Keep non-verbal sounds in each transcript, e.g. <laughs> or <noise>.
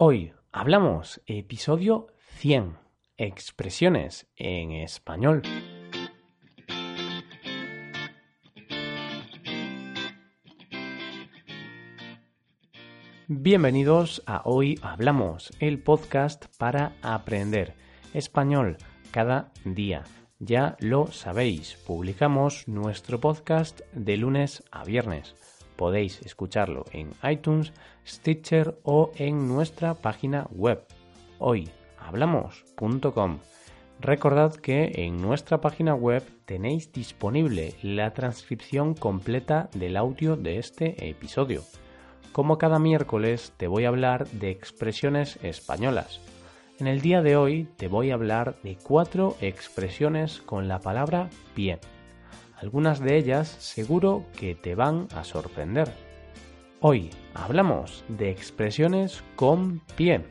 Hoy hablamos episodio 100, expresiones en español. Bienvenidos a Hoy Hablamos, el podcast para aprender español cada día. Ya lo sabéis, publicamos nuestro podcast de lunes a viernes podéis escucharlo en iTunes, Stitcher o en nuestra página web hoyhablamos.com. Recordad que en nuestra página web tenéis disponible la transcripción completa del audio de este episodio. Como cada miércoles te voy a hablar de expresiones españolas. En el día de hoy te voy a hablar de cuatro expresiones con la palabra pie. Algunas de ellas seguro que te van a sorprender. Hoy hablamos de expresiones con pie.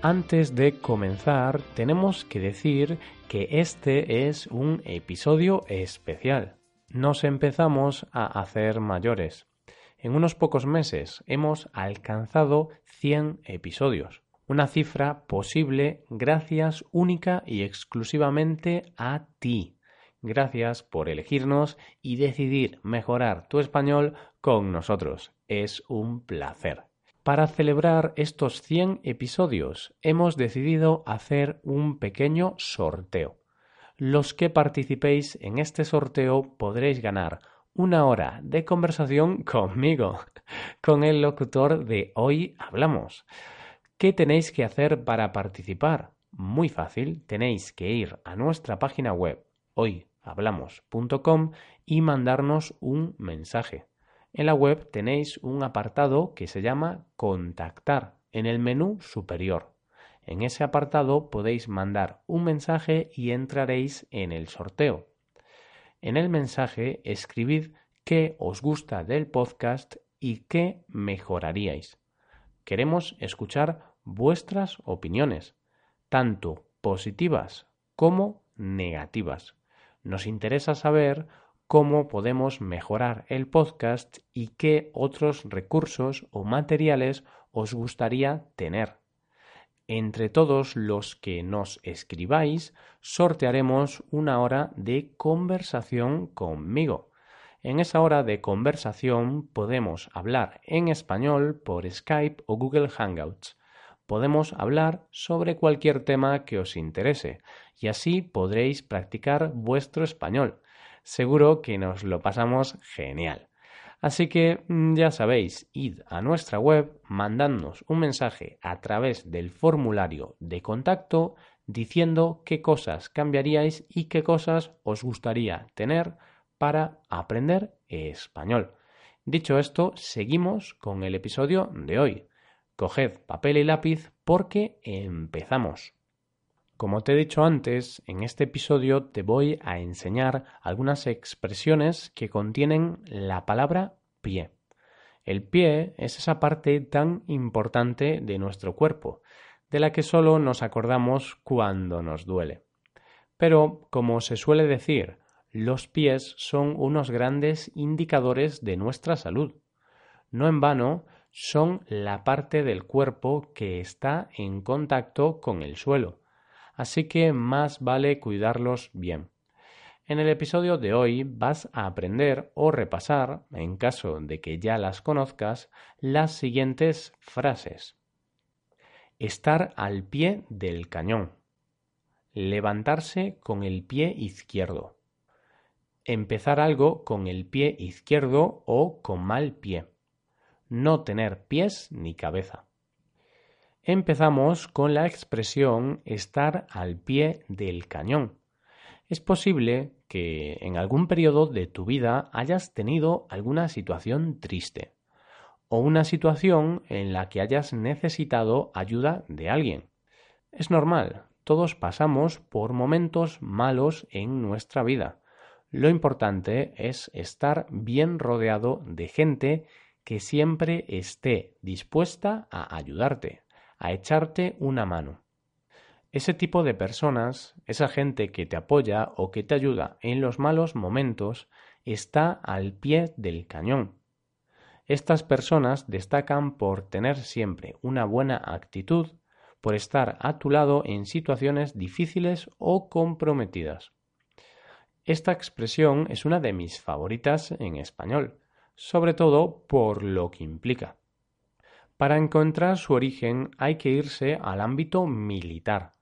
Antes de comenzar, tenemos que decir que este es un episodio especial. Nos empezamos a hacer mayores. En unos pocos meses hemos alcanzado 100 episodios, una cifra posible gracias única y exclusivamente a ti. Gracias por elegirnos y decidir mejorar tu español con nosotros. Es un placer. Para celebrar estos 100 episodios hemos decidido hacer un pequeño sorteo. Los que participéis en este sorteo podréis ganar una hora de conversación conmigo, con el locutor de Hoy Hablamos. ¿Qué tenéis que hacer para participar? Muy fácil, tenéis que ir a nuestra página web hoyhablamos.com y mandarnos un mensaje. En la web tenéis un apartado que se llama Contactar en el menú superior. En ese apartado podéis mandar un mensaje y entraréis en el sorteo. En el mensaje escribid qué os gusta del podcast y qué mejoraríais. Queremos escuchar vuestras opiniones, tanto positivas como negativas. Nos interesa saber cómo podemos mejorar el podcast y qué otros recursos o materiales os gustaría tener. Entre todos los que nos escribáis, sortearemos una hora de conversación conmigo. En esa hora de conversación podemos hablar en español por Skype o Google Hangouts. Podemos hablar sobre cualquier tema que os interese y así podréis practicar vuestro español. Seguro que nos lo pasamos genial. Así que mm, ya sabéis, id a nuestra web, mandadnos un mensaje a través del formulario de contacto diciendo qué cosas cambiaríais y qué cosas os gustaría tener para aprender español. Dicho esto, seguimos con el episodio de hoy. Coged papel y lápiz porque empezamos. Como te he dicho antes, en este episodio te voy a enseñar algunas expresiones que contienen la palabra pie. El pie es esa parte tan importante de nuestro cuerpo, de la que solo nos acordamos cuando nos duele. Pero, como se suele decir, los pies son unos grandes indicadores de nuestra salud. No en vano, son la parte del cuerpo que está en contacto con el suelo así que más vale cuidarlos bien. En el episodio de hoy vas a aprender o repasar, en caso de que ya las conozcas, las siguientes frases. Estar al pie del cañón. Levantarse con el pie izquierdo. Empezar algo con el pie izquierdo o con mal pie. No tener pies ni cabeza. Empezamos con la expresión estar al pie del cañón. Es posible que en algún periodo de tu vida hayas tenido alguna situación triste o una situación en la que hayas necesitado ayuda de alguien. Es normal, todos pasamos por momentos malos en nuestra vida. Lo importante es estar bien rodeado de gente que siempre esté dispuesta a ayudarte a echarte una mano. Ese tipo de personas, esa gente que te apoya o que te ayuda en los malos momentos, está al pie del cañón. Estas personas destacan por tener siempre una buena actitud, por estar a tu lado en situaciones difíciles o comprometidas. Esta expresión es una de mis favoritas en español, sobre todo por lo que implica. Para encontrar su origen hay que irse al ámbito militar.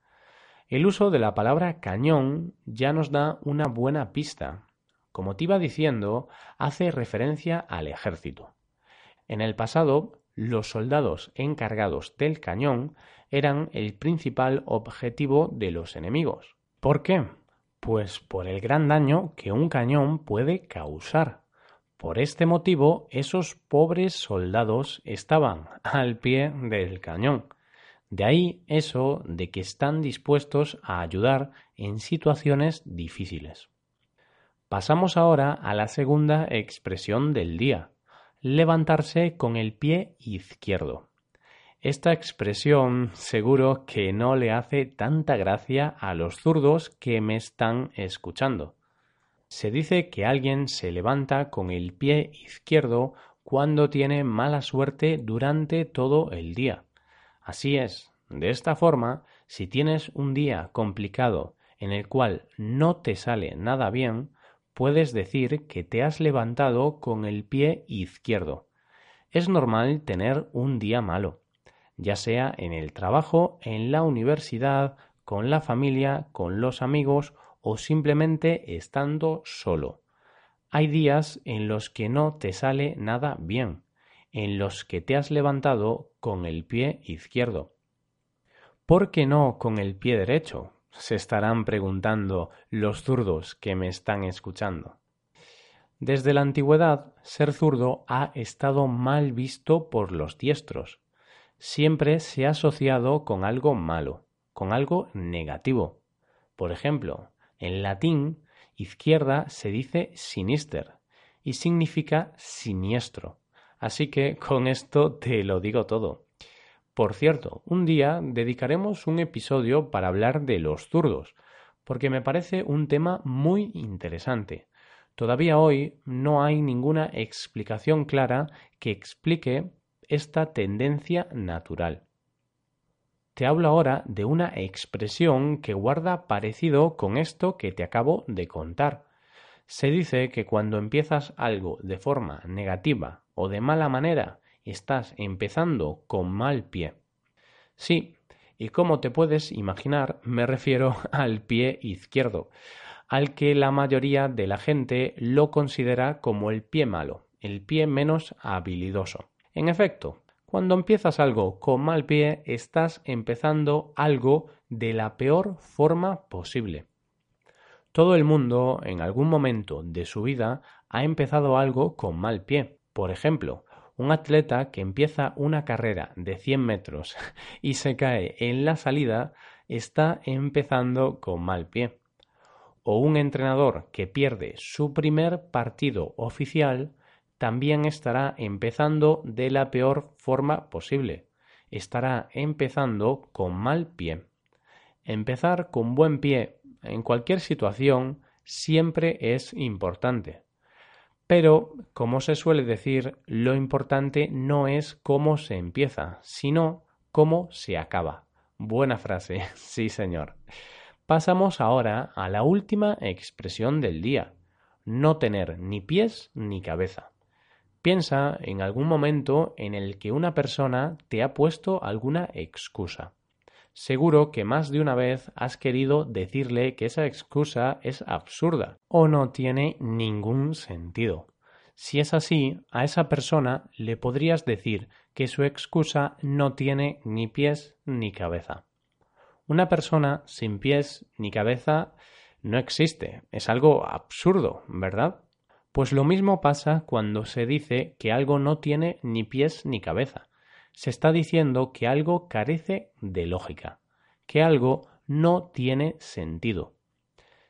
El uso de la palabra cañón ya nos da una buena pista. Como te iba diciendo, hace referencia al ejército. En el pasado, los soldados encargados del cañón eran el principal objetivo de los enemigos. ¿Por qué? Pues por el gran daño que un cañón puede causar. Por este motivo, esos pobres soldados estaban al pie del cañón. De ahí eso de que están dispuestos a ayudar en situaciones difíciles. Pasamos ahora a la segunda expresión del día, levantarse con el pie izquierdo. Esta expresión seguro que no le hace tanta gracia a los zurdos que me están escuchando. Se dice que alguien se levanta con el pie izquierdo cuando tiene mala suerte durante todo el día. Así es, de esta forma, si tienes un día complicado en el cual no te sale nada bien, puedes decir que te has levantado con el pie izquierdo. Es normal tener un día malo ya sea en el trabajo, en la universidad, con la familia, con los amigos o simplemente estando solo. Hay días en los que no te sale nada bien, en los que te has levantado con el pie izquierdo. ¿Por qué no con el pie derecho? se estarán preguntando los zurdos que me están escuchando. Desde la antigüedad, ser zurdo ha estado mal visto por los diestros, siempre se ha asociado con algo malo, con algo negativo. Por ejemplo, en latín, izquierda se dice sinister y significa siniestro. Así que con esto te lo digo todo. Por cierto, un día dedicaremos un episodio para hablar de los zurdos, porque me parece un tema muy interesante. Todavía hoy no hay ninguna explicación clara que explique esta tendencia natural. Te hablo ahora de una expresión que guarda parecido con esto que te acabo de contar. Se dice que cuando empiezas algo de forma negativa o de mala manera, estás empezando con mal pie. Sí, y como te puedes imaginar, me refiero <laughs> al pie izquierdo, al que la mayoría de la gente lo considera como el pie malo, el pie menos habilidoso. En efecto, cuando empiezas algo con mal pie, estás empezando algo de la peor forma posible. Todo el mundo, en algún momento de su vida, ha empezado algo con mal pie. Por ejemplo, un atleta que empieza una carrera de 100 metros <laughs> y se cae en la salida está empezando con mal pie. O un entrenador que pierde su primer partido oficial también estará empezando de la peor forma posible. Estará empezando con mal pie. Empezar con buen pie en cualquier situación siempre es importante. Pero, como se suele decir, lo importante no es cómo se empieza, sino cómo se acaba. Buena frase, <laughs> sí señor. Pasamos ahora a la última expresión del día. No tener ni pies ni cabeza. Piensa en algún momento en el que una persona te ha puesto alguna excusa. Seguro que más de una vez has querido decirle que esa excusa es absurda o no tiene ningún sentido. Si es así, a esa persona le podrías decir que su excusa no tiene ni pies ni cabeza. Una persona sin pies ni cabeza no existe, es algo absurdo, ¿verdad? Pues lo mismo pasa cuando se dice que algo no tiene ni pies ni cabeza. Se está diciendo que algo carece de lógica, que algo no tiene sentido.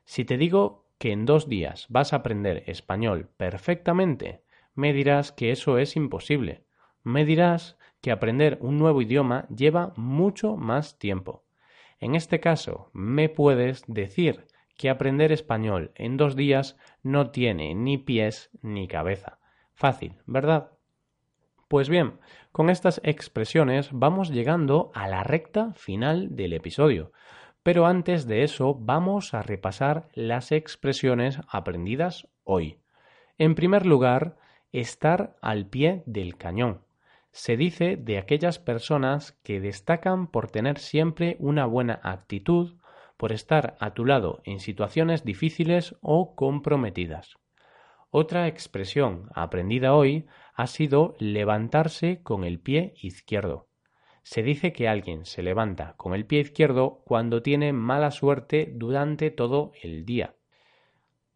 Si te digo que en dos días vas a aprender español perfectamente, me dirás que eso es imposible. Me dirás que aprender un nuevo idioma lleva mucho más tiempo. En este caso, me puedes decir que aprender español en dos días no tiene ni pies ni cabeza. Fácil, ¿verdad? Pues bien, con estas expresiones vamos llegando a la recta final del episodio. Pero antes de eso vamos a repasar las expresiones aprendidas hoy. En primer lugar, estar al pie del cañón. Se dice de aquellas personas que destacan por tener siempre una buena actitud, por estar a tu lado en situaciones difíciles o comprometidas. Otra expresión aprendida hoy ha sido levantarse con el pie izquierdo. Se dice que alguien se levanta con el pie izquierdo cuando tiene mala suerte durante todo el día.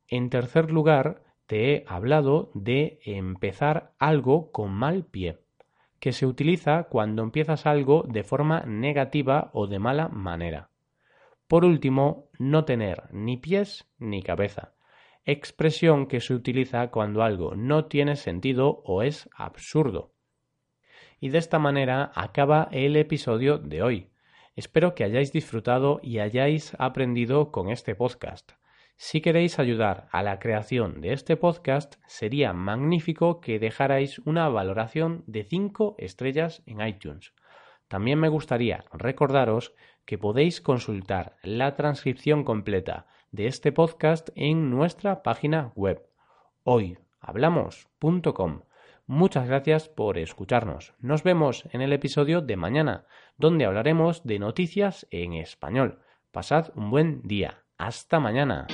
En tercer lugar, te he hablado de empezar algo con mal pie, que se utiliza cuando empiezas algo de forma negativa o de mala manera. Por último, no tener ni pies ni cabeza, expresión que se utiliza cuando algo no tiene sentido o es absurdo. Y de esta manera acaba el episodio de hoy. Espero que hayáis disfrutado y hayáis aprendido con este podcast. Si queréis ayudar a la creación de este podcast, sería magnífico que dejarais una valoración de 5 estrellas en iTunes. También me gustaría recordaros que podéis consultar la transcripción completa de este podcast en nuestra página web hoyhablamos.com. Muchas gracias por escucharnos. Nos vemos en el episodio de mañana, donde hablaremos de noticias en español. Pasad un buen día. Hasta mañana.